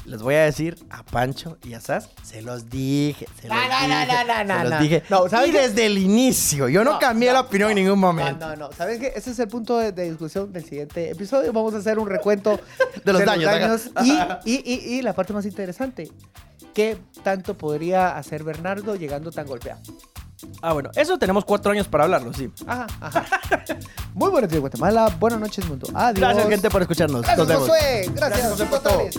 les voy a decir a Pancho y a Sas, se los dije, se los No, no, no, dije, no, no, se los no. dije. No, ¿sabes y qué? desde el inicio, yo no, No, cambié no, la opinión en ningún momento. No, no, no. ¿Sabes qué? Ese es el punto de, de discusión del siguiente episodio. Vamos a hacer un recuento [laughs] De los daños, y, y, y, y la parte más interesante. ¿Qué tanto podría hacer Bernardo llegando tan golpeado? Ah, bueno, eso tenemos cuatro años para hablarlo, sí. Ajá, ajá. [laughs] Muy buenos días, Guatemala. Buenas noches, mundo. Adiós. Gracias, gente, por escucharnos. Gracias, Nos vemos. Josué. Gracias, Gracias, José, por todo. totales.